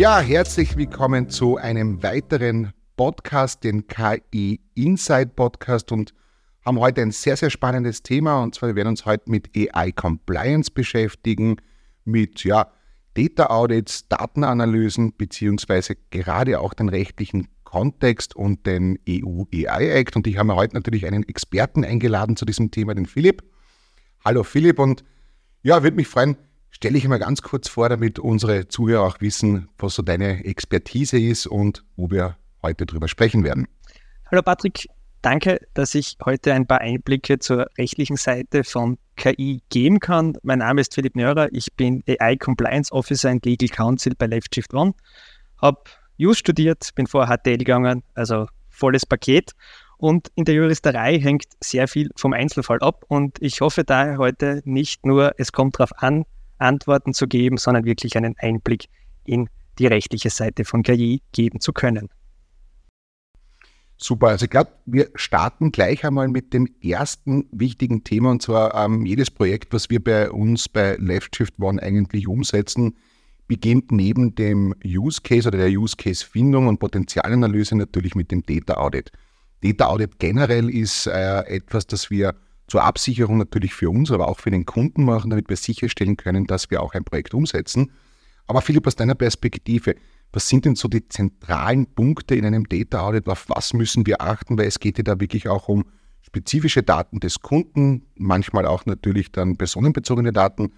Ja, herzlich willkommen zu einem weiteren Podcast, den KI Inside Podcast und haben heute ein sehr, sehr spannendes Thema. Und zwar wir werden uns heute mit AI Compliance beschäftigen, mit ja, Data Audits, Datenanalysen beziehungsweise gerade auch den rechtlichen Kontext und den EU AI Act. Und ich habe mir heute natürlich einen Experten eingeladen zu diesem Thema, den Philipp. Hallo Philipp. Und ja, würde mich freuen, stelle ich mal ganz kurz vor, damit unsere Zuhörer auch wissen, was so deine Expertise ist und wo wir heute drüber sprechen werden. Hallo Patrick, danke, dass ich heute ein paar Einblicke zur rechtlichen Seite von KI geben kann. Mein Name ist Philipp Nörer, ich bin AI Compliance Officer und Legal Counsel bei Left Shift One, habe Jus studiert, bin vorher HTL gegangen, also volles Paket. Und in der Juristerei hängt sehr viel vom Einzelfall ab. Und ich hoffe daher heute nicht nur, es kommt darauf an, Antworten zu geben, sondern wirklich einen Einblick in die rechtliche Seite von KI geben zu können. Super, also ich glaube, wir starten gleich einmal mit dem ersten wichtigen Thema und zwar ähm, jedes Projekt, was wir bei uns bei Left Shift One eigentlich umsetzen, beginnt neben dem Use Case oder der Use Case Findung und Potenzialanalyse natürlich mit dem Data Audit. Data Audit generell ist äh, etwas, das wir zur Absicherung natürlich für uns, aber auch für den Kunden machen, damit wir sicherstellen können, dass wir auch ein Projekt umsetzen. Aber Philipp, aus deiner Perspektive, was sind denn so die zentralen Punkte in einem Data Audit? Auf was müssen wir achten? Weil es geht ja da wirklich auch um spezifische Daten des Kunden, manchmal auch natürlich dann personenbezogene Daten.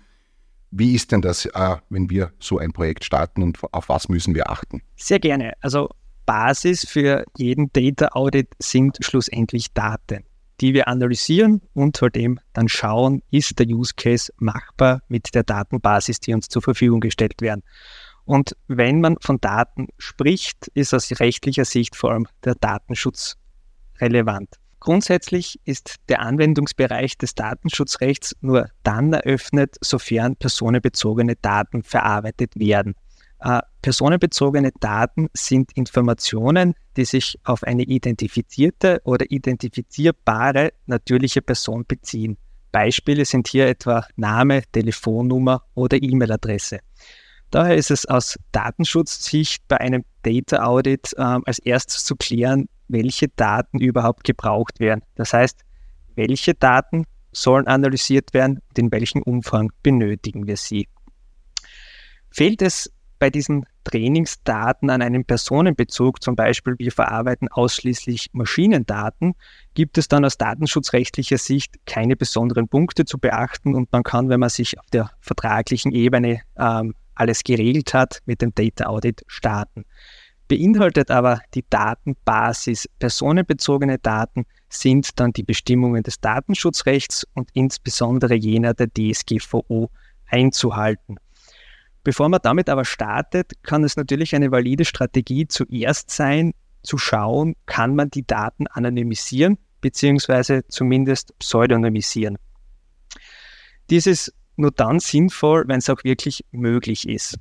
Wie ist denn das, äh, wenn wir so ein Projekt starten und auf was müssen wir achten? Sehr gerne. Also Basis für jeden Data Audit sind schlussendlich Daten die wir analysieren und halt eben dann schauen, ist der Use Case machbar mit der Datenbasis, die uns zur Verfügung gestellt werden. Und wenn man von Daten spricht, ist aus rechtlicher Sicht vor allem der Datenschutz relevant. Grundsätzlich ist der Anwendungsbereich des Datenschutzrechts nur dann eröffnet, sofern personenbezogene Daten verarbeitet werden. Äh, personenbezogene Daten sind Informationen, die sich auf eine identifizierte oder identifizierbare natürliche Person beziehen. Beispiele sind hier etwa Name, Telefonnummer oder E-Mail-Adresse. Daher ist es aus Datenschutzsicht bei einem Data Audit äh, als erstes zu klären, welche Daten überhaupt gebraucht werden. Das heißt, welche Daten sollen analysiert werden und in welchem Umfang benötigen wir sie. Fehlt es bei diesen Trainingsdaten an einen Personenbezug, zum Beispiel wir verarbeiten ausschließlich Maschinendaten, gibt es dann aus datenschutzrechtlicher Sicht keine besonderen Punkte zu beachten und man kann, wenn man sich auf der vertraglichen Ebene ähm, alles geregelt hat, mit dem Data Audit starten. Beinhaltet aber die Datenbasis personenbezogene Daten sind dann die Bestimmungen des Datenschutzrechts und insbesondere jener der DSGVO einzuhalten. Bevor man damit aber startet, kann es natürlich eine valide Strategie zuerst sein, zu schauen, kann man die Daten anonymisieren beziehungsweise zumindest pseudonymisieren. Dies ist nur dann sinnvoll, wenn es auch wirklich möglich ist.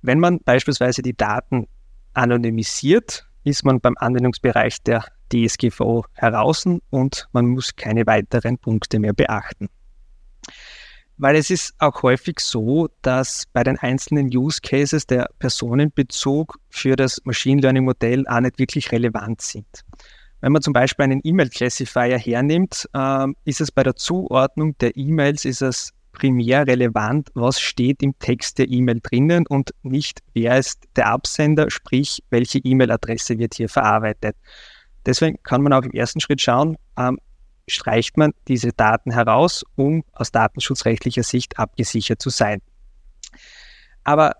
Wenn man beispielsweise die Daten anonymisiert, ist man beim Anwendungsbereich der DSGVO heraus und man muss keine weiteren Punkte mehr beachten. Weil es ist auch häufig so, dass bei den einzelnen Use Cases der Personenbezug für das Machine Learning Modell auch nicht wirklich relevant sind. Wenn man zum Beispiel einen E-Mail-Classifier hernimmt, äh, ist es bei der Zuordnung der E-Mails ist es primär relevant, was steht im Text der E-Mail drinnen und nicht, wer ist der Absender, sprich, welche E-Mail-Adresse wird hier verarbeitet. Deswegen kann man auch im ersten Schritt schauen, ähm, streicht man diese Daten heraus, um aus datenschutzrechtlicher Sicht abgesichert zu sein. Aber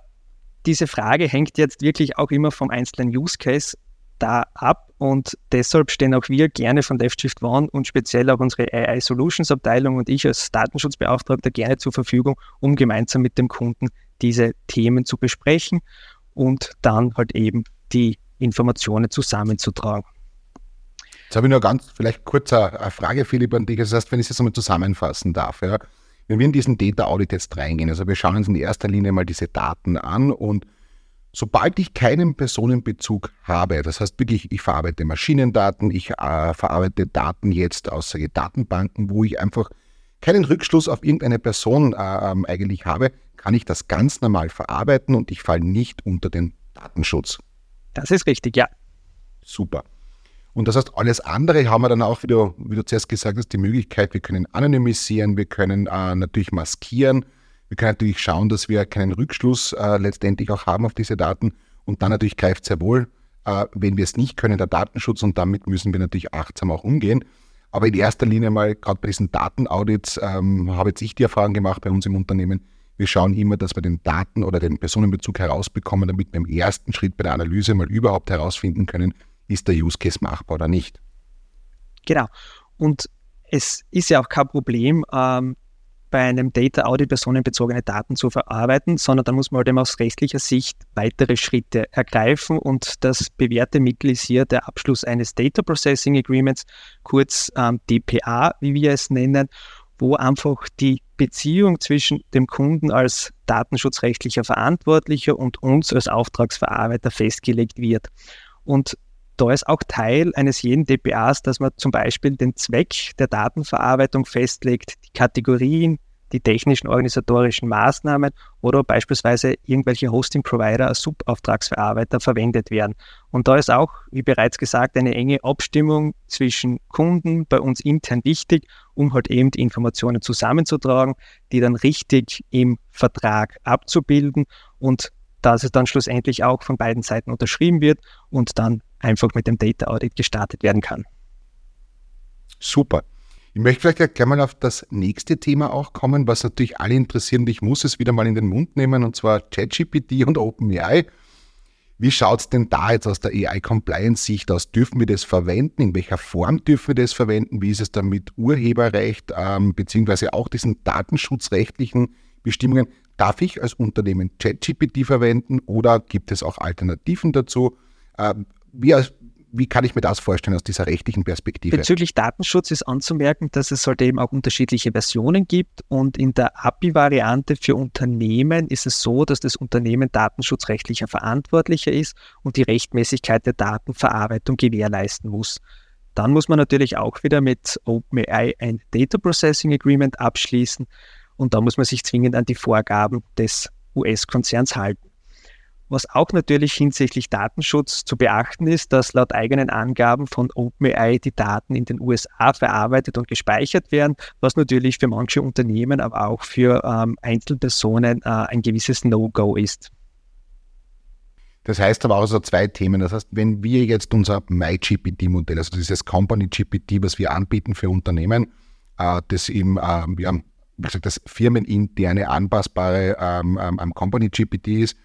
diese Frage hängt jetzt wirklich auch immer vom einzelnen Use Case da ab und deshalb stehen auch wir gerne von LeftShift One und speziell auch unsere AI Solutions Abteilung und ich als Datenschutzbeauftragter gerne zur Verfügung, um gemeinsam mit dem Kunden diese Themen zu besprechen und dann halt eben die Informationen zusammenzutragen. Jetzt habe ich nur ganz, vielleicht kurz eine Frage, Philipp, an dich. Das heißt, wenn ich es jetzt einmal zusammenfassen darf, ja. Wenn wir in diesen Data Audit jetzt reingehen, also wir schauen uns in erster Linie mal diese Daten an und sobald ich keinen Personenbezug habe, das heißt wirklich, ich verarbeite Maschinendaten, ich äh, verarbeite Daten jetzt aus Datenbanken, wo ich einfach keinen Rückschluss auf irgendeine Person äh, ähm, eigentlich habe, kann ich das ganz normal verarbeiten und ich falle nicht unter den Datenschutz. Das ist richtig, ja. Super. Und das heißt, alles andere haben wir dann auch, wie du, wie du zuerst gesagt hast, die Möglichkeit, wir können anonymisieren, wir können äh, natürlich maskieren, wir können natürlich schauen, dass wir keinen Rückschluss äh, letztendlich auch haben auf diese Daten. Und dann natürlich greift sehr wohl, äh, wenn wir es nicht können, der Datenschutz und damit müssen wir natürlich achtsam auch umgehen. Aber in erster Linie mal, gerade bei diesen Datenaudits, ähm, habe jetzt ich die Erfahrung gemacht bei uns im Unternehmen, wir schauen immer, dass wir den Daten- oder den Personenbezug herausbekommen, damit wir im ersten Schritt bei der Analyse mal überhaupt herausfinden können, ist der Use Case machbar oder nicht. Genau. Und es ist ja auch kein Problem, ähm, bei einem Data Audit personenbezogene Daten zu verarbeiten, sondern da muss man halt eben aus rechtlicher Sicht weitere Schritte ergreifen und das bewährte Mittel ist hier der Abschluss eines Data Processing Agreements, kurz ähm, DPA, wie wir es nennen, wo einfach die Beziehung zwischen dem Kunden als datenschutzrechtlicher Verantwortlicher und uns als Auftragsverarbeiter festgelegt wird. Und da ist auch Teil eines jeden DPAs, dass man zum Beispiel den Zweck der Datenverarbeitung festlegt, die Kategorien, die technischen organisatorischen Maßnahmen oder beispielsweise irgendwelche Hosting-Provider als Subauftragsverarbeiter verwendet werden. Und da ist auch, wie bereits gesagt, eine enge Abstimmung zwischen Kunden bei uns intern wichtig, um halt eben die Informationen zusammenzutragen, die dann richtig im Vertrag abzubilden und dass es dann schlussendlich auch von beiden Seiten unterschrieben wird und dann einfach mit dem Data Audit gestartet werden kann. Super. Ich möchte vielleicht gleich mal auf das nächste Thema auch kommen, was natürlich alle interessieren. Ich muss es wieder mal in den Mund nehmen, und zwar ChatGPT und OpenAI. Wie schaut es denn da jetzt aus der AI-Compliance-Sicht aus? Dürfen wir das verwenden? In welcher Form dürfen wir das verwenden? Wie ist es dann mit Urheberrecht, ähm, beziehungsweise auch diesen datenschutzrechtlichen Bestimmungen? Darf ich als Unternehmen ChatGPT verwenden oder gibt es auch Alternativen dazu? Ähm, wie, wie kann ich mir das vorstellen aus dieser rechtlichen Perspektive? Bezüglich Datenschutz ist anzumerken, dass es halt eben auch unterschiedliche Versionen gibt und in der API-Variante für Unternehmen ist es so, dass das Unternehmen datenschutzrechtlicher Verantwortlicher ist und die Rechtmäßigkeit der Datenverarbeitung gewährleisten muss. Dann muss man natürlich auch wieder mit OpenAI ein Data Processing Agreement abschließen und da muss man sich zwingend an die Vorgaben des US-Konzerns halten. Was auch natürlich hinsichtlich Datenschutz zu beachten ist, dass laut eigenen Angaben von OpenAI die Daten in den USA verarbeitet und gespeichert werden, was natürlich für manche Unternehmen, aber auch für ähm, Einzelpersonen äh, ein gewisses No-Go ist. Das heißt aber auch so zwei Themen. Das heißt, wenn wir jetzt unser MyGPT-Modell, also dieses Company GPT, was wir anbieten für Unternehmen, äh, das eben, äh, wie gesagt, das firmeninterne anpassbare ähm, ähm, Company GPT ist,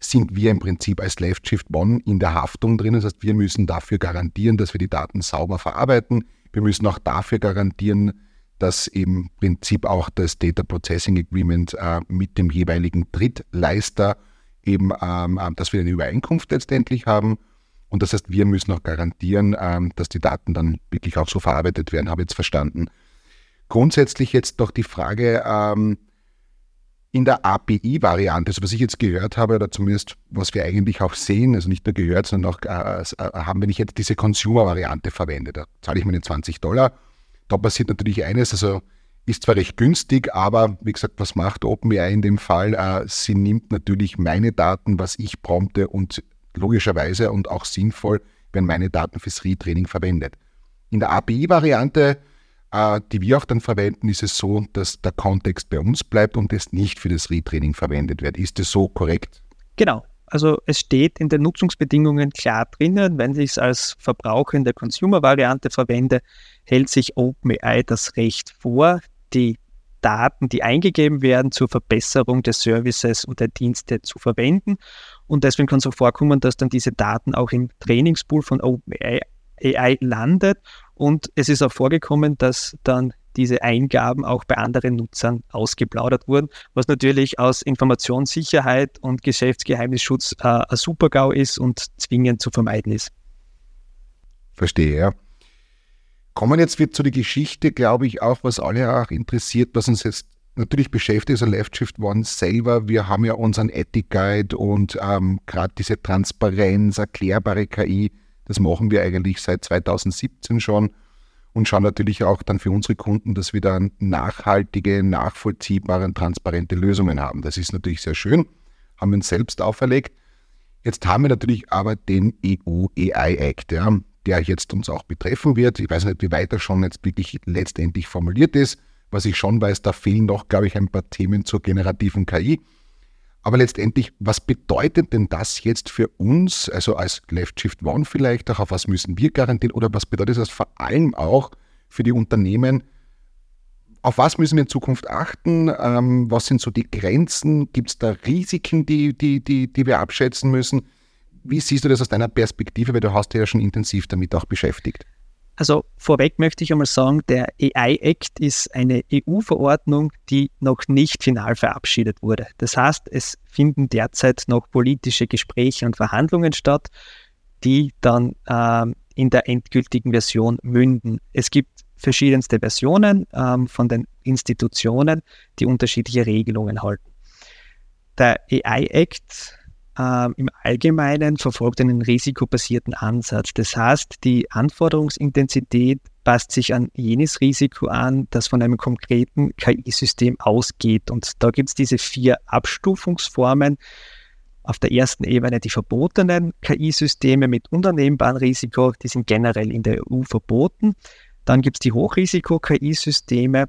sind wir im Prinzip als Left Shift One in der Haftung drin. Das heißt, wir müssen dafür garantieren, dass wir die Daten sauber verarbeiten. Wir müssen auch dafür garantieren, dass im Prinzip auch das Data Processing Agreement äh, mit dem jeweiligen Drittleister eben, ähm, äh, dass wir eine Übereinkunft letztendlich haben. Und das heißt, wir müssen auch garantieren, ähm, dass die Daten dann wirklich auch so verarbeitet werden, habe ich jetzt verstanden. Grundsätzlich jetzt noch die Frage, ähm, in der API-Variante, also was ich jetzt gehört habe, oder zumindest was wir eigentlich auch sehen, also nicht nur gehört, sondern auch äh, äh, haben, wenn ich jetzt diese Consumer-Variante verwende, da zahle ich meine 20 Dollar. Da passiert natürlich eines, also ist zwar recht günstig, aber wie gesagt, was macht OpenAI in dem Fall? Äh, sie nimmt natürlich meine Daten, was ich prompte und logischerweise und auch sinnvoll werden meine Daten fürs Retraining verwendet. In der API-Variante die wir auch dann verwenden, ist es so, dass der Kontext bei uns bleibt und es nicht für das Retraining verwendet wird. Ist das so korrekt? Genau. Also es steht in den Nutzungsbedingungen klar drinnen, wenn ich es als Verbraucher in der Consumer-Variante verwende, hält sich OpenAI das Recht vor, die Daten, die eingegeben werden, zur Verbesserung des Services und der Dienste zu verwenden. Und deswegen kann es auch vorkommen, dass dann diese Daten auch im Trainingspool von OpenAI AI landet und es ist auch vorgekommen, dass dann diese Eingaben auch bei anderen Nutzern ausgeplaudert wurden, was natürlich aus Informationssicherheit und Geschäftsgeheimnisschutz äh, ein Supergau ist und zwingend zu vermeiden ist. Verstehe, ja. Kommen jetzt wird zu der Geschichte, glaube ich, auch, was alle auch interessiert, was uns jetzt natürlich beschäftigt, ist also Left Shift One selber. Wir haben ja unseren Ethic Guide und ähm, gerade diese Transparenz, erklärbare KI das machen wir eigentlich seit 2017 schon und schauen natürlich auch dann für unsere Kunden, dass wir dann nachhaltige, nachvollziehbare transparente Lösungen haben. Das ist natürlich sehr schön, haben wir uns selbst auferlegt. Jetzt haben wir natürlich aber den EU AI Act, ja, der jetzt uns auch betreffen wird. Ich weiß nicht, wie weit er schon jetzt wirklich letztendlich formuliert ist. Was ich schon weiß, da fehlen noch, glaube ich, ein paar Themen zur generativen KI. Aber letztendlich, was bedeutet denn das jetzt für uns, also als Left Shift One vielleicht, auch auf was müssen wir garantieren oder was bedeutet das vor allem auch für die Unternehmen? Auf was müssen wir in Zukunft achten? Ähm, was sind so die Grenzen? Gibt es da Risiken, die, die, die, die wir abschätzen müssen? Wie siehst du das aus deiner Perspektive, weil du hast dich ja schon intensiv damit auch beschäftigt? Also vorweg möchte ich einmal sagen, der AI Act ist eine EU-Verordnung, die noch nicht final verabschiedet wurde. Das heißt, es finden derzeit noch politische Gespräche und Verhandlungen statt, die dann ähm, in der endgültigen Version münden. Es gibt verschiedenste Versionen ähm, von den Institutionen, die unterschiedliche Regelungen halten. Der AI Act äh, im Allgemeinen verfolgt einen risikobasierten Ansatz. Das heißt, die Anforderungsintensität passt sich an jenes Risiko an, das von einem konkreten KI-System ausgeht. Und da gibt es diese vier Abstufungsformen. Auf der ersten Ebene die verbotenen KI-Systeme mit unternehmbarem Risiko, die sind generell in der EU verboten. Dann gibt es die Hochrisiko-KI-Systeme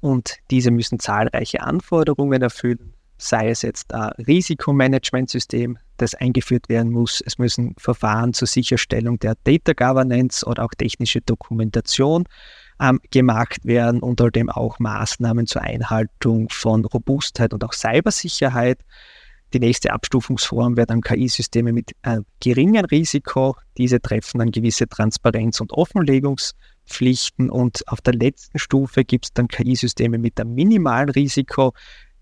und diese müssen zahlreiche Anforderungen erfüllen sei es jetzt ein Risikomanagementsystem, das eingeführt werden muss. Es müssen Verfahren zur Sicherstellung der Data Governance oder auch technische Dokumentation ähm, gemacht werden und außerdem auch Maßnahmen zur Einhaltung von Robustheit und auch Cybersicherheit. Die nächste Abstufungsform wäre dann KI-Systeme mit äh, geringem Risiko. Diese treffen dann gewisse Transparenz- und Offenlegungspflichten. Und auf der letzten Stufe gibt es dann KI-Systeme mit einem minimalen Risiko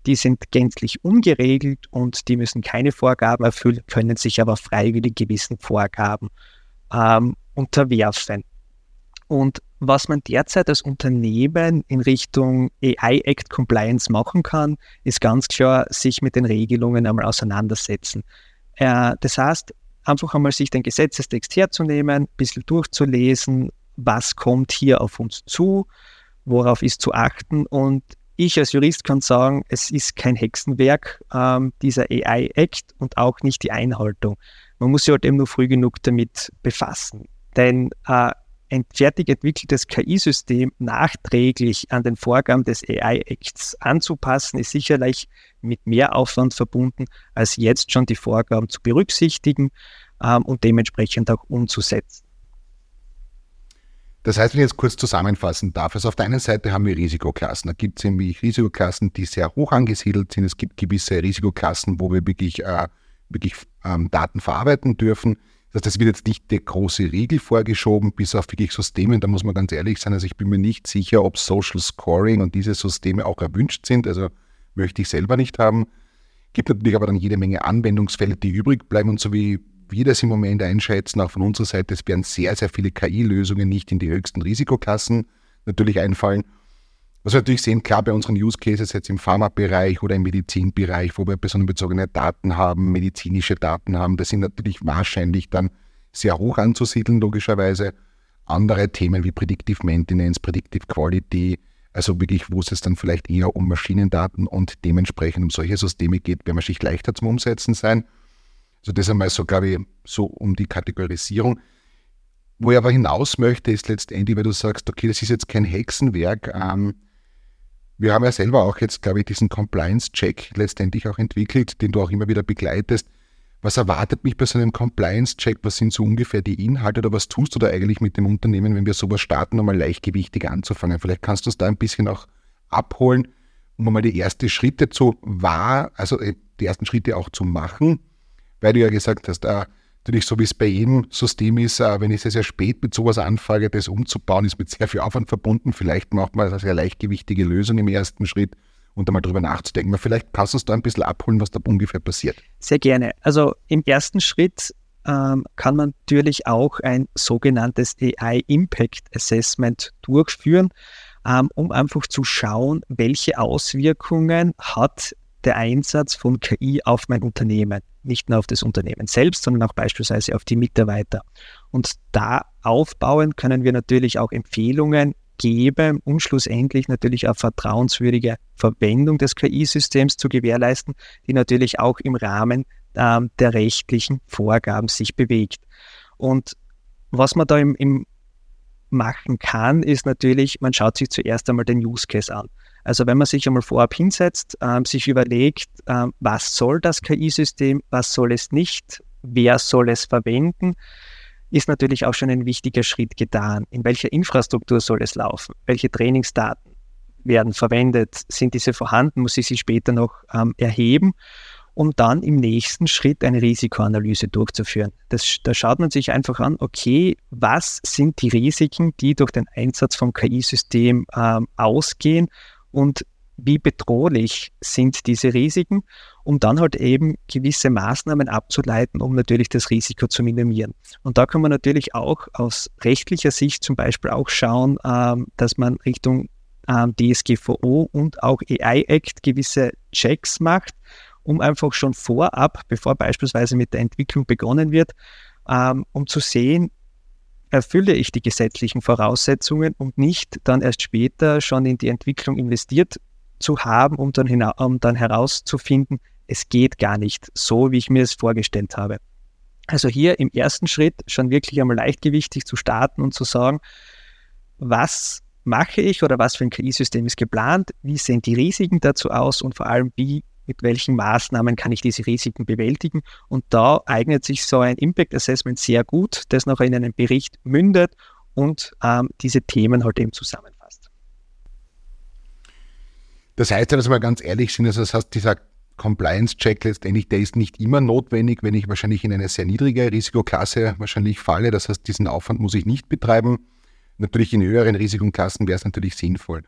die sind gänzlich ungeregelt und die müssen keine Vorgaben erfüllen, können sich aber freiwillig gewissen Vorgaben ähm, unterwerfen. Und was man derzeit als Unternehmen in Richtung AI Act Compliance machen kann, ist ganz klar, sich mit den Regelungen einmal auseinandersetzen. Äh, das heißt, einfach einmal sich den Gesetzestext herzunehmen, ein bisschen durchzulesen, was kommt hier auf uns zu, worauf ist zu achten und ich als Jurist kann sagen, es ist kein Hexenwerk, ähm, dieser AI-Act und auch nicht die Einhaltung. Man muss sich halt eben nur früh genug damit befassen. Denn äh, ein fertig entwickeltes KI-System nachträglich an den Vorgaben des AI-Acts anzupassen, ist sicherlich mit mehr Aufwand verbunden, als jetzt schon die Vorgaben zu berücksichtigen ähm, und dementsprechend auch umzusetzen. Das heißt, wenn ich jetzt kurz zusammenfassen darf, also auf der einen Seite haben wir Risikoklassen. Da gibt es nämlich Risikoklassen, die sehr hoch angesiedelt sind. Es gibt gewisse Risikoklassen, wo wir wirklich, äh, wirklich ähm, Daten verarbeiten dürfen. Das heißt, es wird jetzt nicht der große Riegel vorgeschoben, bis auf wirklich Systeme. Da muss man ganz ehrlich sein. Also ich bin mir nicht sicher, ob Social Scoring und diese Systeme auch erwünscht sind. Also möchte ich selber nicht haben. Gibt natürlich aber dann jede Menge Anwendungsfälle, die übrig bleiben. Und so wie wir das im Moment einschätzen, auch von unserer Seite, es werden sehr, sehr viele KI-Lösungen nicht in die höchsten Risikoklassen natürlich einfallen. Was wir natürlich sehen, klar bei unseren Use Cases jetzt im Pharmabereich oder im Medizinbereich, wo wir personenbezogene Daten haben, medizinische Daten haben, das sind natürlich wahrscheinlich dann sehr hoch anzusiedeln, logischerweise. Andere Themen wie Predictive Maintenance, Predictive Quality, also wirklich, wo es jetzt dann vielleicht eher um Maschinendaten und dementsprechend um solche Systeme geht, werden wahrscheinlich leichter zum Umsetzen sein. Also das einmal so, glaube ich, so um die Kategorisierung. Wo ich aber hinaus möchte, ist letztendlich, weil du sagst, okay, das ist jetzt kein Hexenwerk. Ähm, wir haben ja selber auch jetzt, glaube ich, diesen Compliance-Check letztendlich auch entwickelt, den du auch immer wieder begleitest. Was erwartet mich bei so einem Compliance-Check? Was sind so ungefähr die Inhalte oder was tust du da eigentlich mit dem Unternehmen, wenn wir sowas starten, um mal leichtgewichtig anzufangen? Vielleicht kannst du uns da ein bisschen auch abholen, um mal die ersten Schritte zu wahr, also äh, die ersten Schritte auch zu machen weil du ja gesagt hast, äh, natürlich so wie es bei jedem System ist, äh, wenn ich sehr, sehr spät mit sowas anfange, das umzubauen, ist mit sehr viel Aufwand verbunden. Vielleicht macht man eine sehr leichtgewichtige Lösung im ersten Schritt und einmal drüber nachzudenken. Vielleicht kannst du uns da ein bisschen abholen, was da ungefähr passiert. Sehr gerne. Also im ersten Schritt ähm, kann man natürlich auch ein sogenanntes AI Impact Assessment durchführen, ähm, um einfach zu schauen, welche Auswirkungen hat der Einsatz von KI auf mein Unternehmen. Nicht nur auf das Unternehmen selbst, sondern auch beispielsweise auf die Mitarbeiter. Und da aufbauen können wir natürlich auch Empfehlungen geben, um schlussendlich natürlich eine vertrauenswürdige Verwendung des KI-Systems zu gewährleisten, die natürlich auch im Rahmen ähm, der rechtlichen Vorgaben sich bewegt. Und was man da im, im machen kann, ist natürlich, man schaut sich zuerst einmal den Use Case an. Also wenn man sich einmal vorab hinsetzt, ähm, sich überlegt, ähm, was soll das KI-System, was soll es nicht, wer soll es verwenden, ist natürlich auch schon ein wichtiger Schritt getan. In welcher Infrastruktur soll es laufen? Welche Trainingsdaten werden verwendet? Sind diese vorhanden? Muss ich sie später noch ähm, erheben? Um dann im nächsten Schritt eine Risikoanalyse durchzuführen. Das, da schaut man sich einfach an, okay, was sind die Risiken, die durch den Einsatz vom KI-System ähm, ausgehen und wie bedrohlich sind diese Risiken, um dann halt eben gewisse Maßnahmen abzuleiten, um natürlich das Risiko zu minimieren. Und da kann man natürlich auch aus rechtlicher Sicht zum Beispiel auch schauen, ähm, dass man Richtung ähm, DSGVO und auch AI Act gewisse Checks macht um einfach schon vorab, bevor beispielsweise mit der Entwicklung begonnen wird, ähm, um zu sehen, erfülle ich die gesetzlichen Voraussetzungen und nicht dann erst später schon in die Entwicklung investiert zu haben, um dann, um dann herauszufinden, es geht gar nicht so, wie ich mir es vorgestellt habe. Also hier im ersten Schritt schon wirklich einmal leichtgewichtig zu starten und zu sagen, was mache ich oder was für ein KI-System ist geplant, wie sehen die Risiken dazu aus und vor allem, wie mit welchen Maßnahmen kann ich diese Risiken bewältigen. Und da eignet sich so ein Impact Assessment sehr gut, das noch in einen Bericht mündet und ähm, diese Themen halt eben zusammenfasst. Das heißt ja, dass wir ganz ehrlich sind, also das heißt, dieser Compliance-Check letztendlich, der ist nicht immer notwendig, wenn ich wahrscheinlich in eine sehr niedrige Risikoklasse wahrscheinlich falle. Das heißt, diesen Aufwand muss ich nicht betreiben. Natürlich in höheren Risikoklassen wäre es natürlich sinnvoll.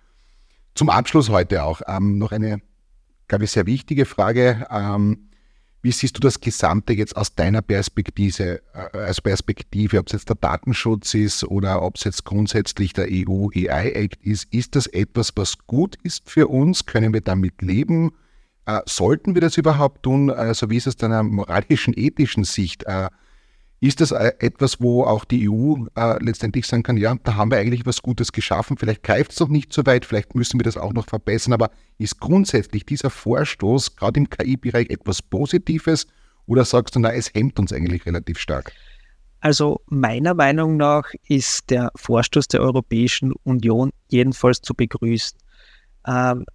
Zum Abschluss heute auch ähm, noch eine glaube ich, sehr wichtige Frage. Ähm, wie siehst du das Gesamte jetzt aus deiner Perspektive, äh, als Perspektive, ob es jetzt der Datenschutz ist oder ob es jetzt grundsätzlich der EU-AI-Act ist? Ist das etwas, was gut ist für uns? Können wir damit leben? Äh, sollten wir das überhaupt tun? Also wie ist es deiner moralischen, ethischen Sicht? Äh, ist das äh, etwas, wo auch die EU äh, letztendlich sagen kann, ja, da haben wir eigentlich was Gutes geschaffen, vielleicht greift es noch nicht so weit, vielleicht müssen wir das auch noch verbessern, aber ist grundsätzlich dieser Vorstoß gerade im KI-Bereich etwas Positives oder sagst du, na, es hemmt uns eigentlich relativ stark? Also meiner Meinung nach ist der Vorstoß der Europäischen Union jedenfalls zu begrüßen. Ähm,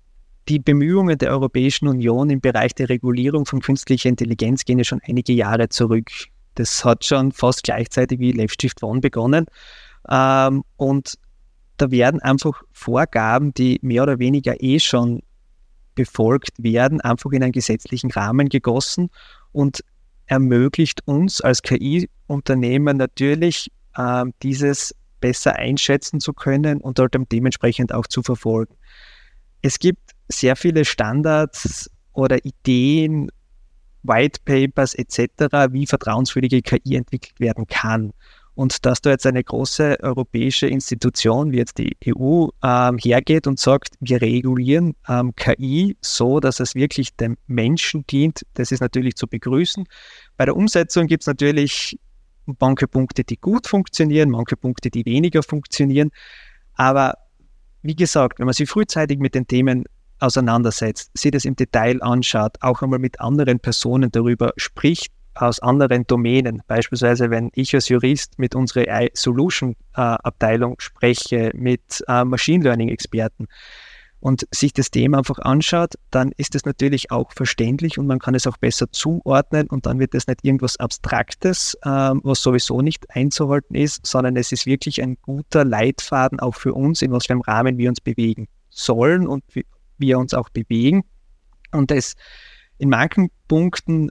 die Bemühungen der Europäischen Union im Bereich der Regulierung von künstlicher Intelligenz gehen ja schon einige Jahre zurück. Das hat schon fast gleichzeitig wie Left Shift One begonnen. Ähm, und da werden einfach Vorgaben, die mehr oder weniger eh schon befolgt werden, einfach in einen gesetzlichen Rahmen gegossen und ermöglicht uns als KI-Unternehmen natürlich, äh, dieses besser einschätzen zu können und dort dementsprechend auch zu verfolgen. Es gibt sehr viele Standards oder Ideen White Papers etc., wie vertrauenswürdige KI entwickelt werden kann. Und dass da jetzt eine große europäische Institution wie jetzt die EU ähm, hergeht und sagt, wir regulieren ähm, KI so, dass es wirklich dem Menschen dient, das ist natürlich zu begrüßen. Bei der Umsetzung gibt es natürlich manche Punkte, die gut funktionieren, manche Punkte, die weniger funktionieren. Aber wie gesagt, wenn man sich frühzeitig mit den Themen auseinandersetzt, sich das im Detail anschaut, auch einmal mit anderen Personen darüber spricht, aus anderen Domänen. Beispielsweise, wenn ich als Jurist mit unserer Solution äh, Abteilung spreche, mit äh, Machine Learning Experten und sich das Thema einfach anschaut, dann ist es natürlich auch verständlich und man kann es auch besser zuordnen und dann wird es nicht irgendwas Abstraktes, äh, was sowieso nicht einzuhalten ist, sondern es ist wirklich ein guter Leitfaden auch für uns, in was für einem Rahmen wir uns bewegen sollen und wie, wir uns auch bewegen. Und das in manchen Punkten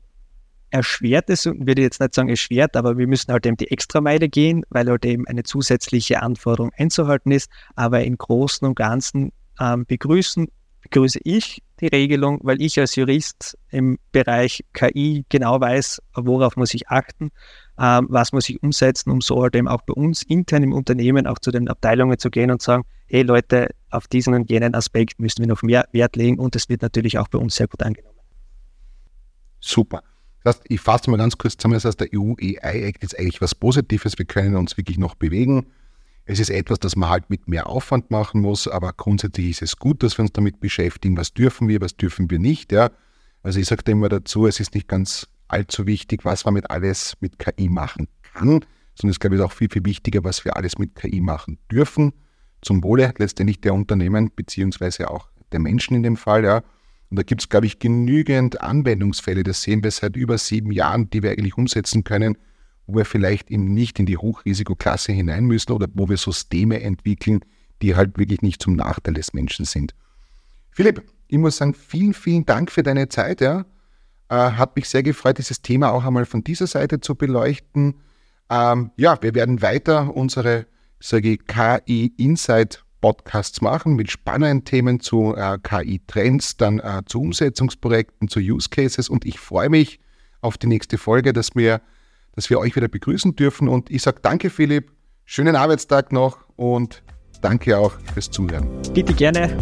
erschwert es, würde ich jetzt nicht sagen erschwert, aber wir müssen halt eben die Extrameile gehen, weil halt eben eine zusätzliche Anforderung einzuhalten ist. Aber im Großen und Ganzen ähm, begrüßen, begrüße ich die Regelung, weil ich als Jurist im Bereich KI genau weiß, worauf muss ich achten, ähm, was muss ich umsetzen, um so halt eben auch bei uns intern im Unternehmen auch zu den Abteilungen zu gehen und sagen, hey Leute, auf diesen und jenen Aspekt müssen wir noch mehr Wert legen und das wird natürlich auch bei uns sehr gut angenommen. Super. Das heißt, ich fasse mal ganz kurz zusammen, das heißt, der EU-AI-Act ist eigentlich was Positives, wir können uns wirklich noch bewegen. Es ist etwas, das man halt mit mehr Aufwand machen muss, aber grundsätzlich ist es gut, dass wir uns damit beschäftigen, was dürfen wir, was dürfen wir nicht. Ja? Also ich sage immer dazu, es ist nicht ganz allzu wichtig, was man mit alles mit KI machen kann, sondern es glaube ich auch viel, viel wichtiger, was wir alles mit KI machen dürfen, zum Wohle letztendlich der Unternehmen beziehungsweise auch der Menschen in dem Fall, ja. Und da gibt es, glaube ich, genügend Anwendungsfälle, das sehen wir seit über sieben Jahren, die wir eigentlich umsetzen können, wo wir vielleicht eben nicht in die Hochrisikoklasse hinein müssen oder wo wir Systeme entwickeln, die halt wirklich nicht zum Nachteil des Menschen sind. Philipp, ich muss sagen, vielen, vielen Dank für deine Zeit. Ja. Äh, hat mich sehr gefreut, dieses Thema auch einmal von dieser Seite zu beleuchten. Ähm, ja, wir werden weiter unsere sage ich, KI Insight Podcasts machen mit spannenden Themen zu äh, KI-Trends, dann äh, zu Umsetzungsprojekten, zu Use Cases und ich freue mich auf die nächste Folge, dass wir, dass wir euch wieder begrüßen dürfen und ich sage danke Philipp, schönen Arbeitstag noch und danke auch fürs Zuhören. Bitte gerne.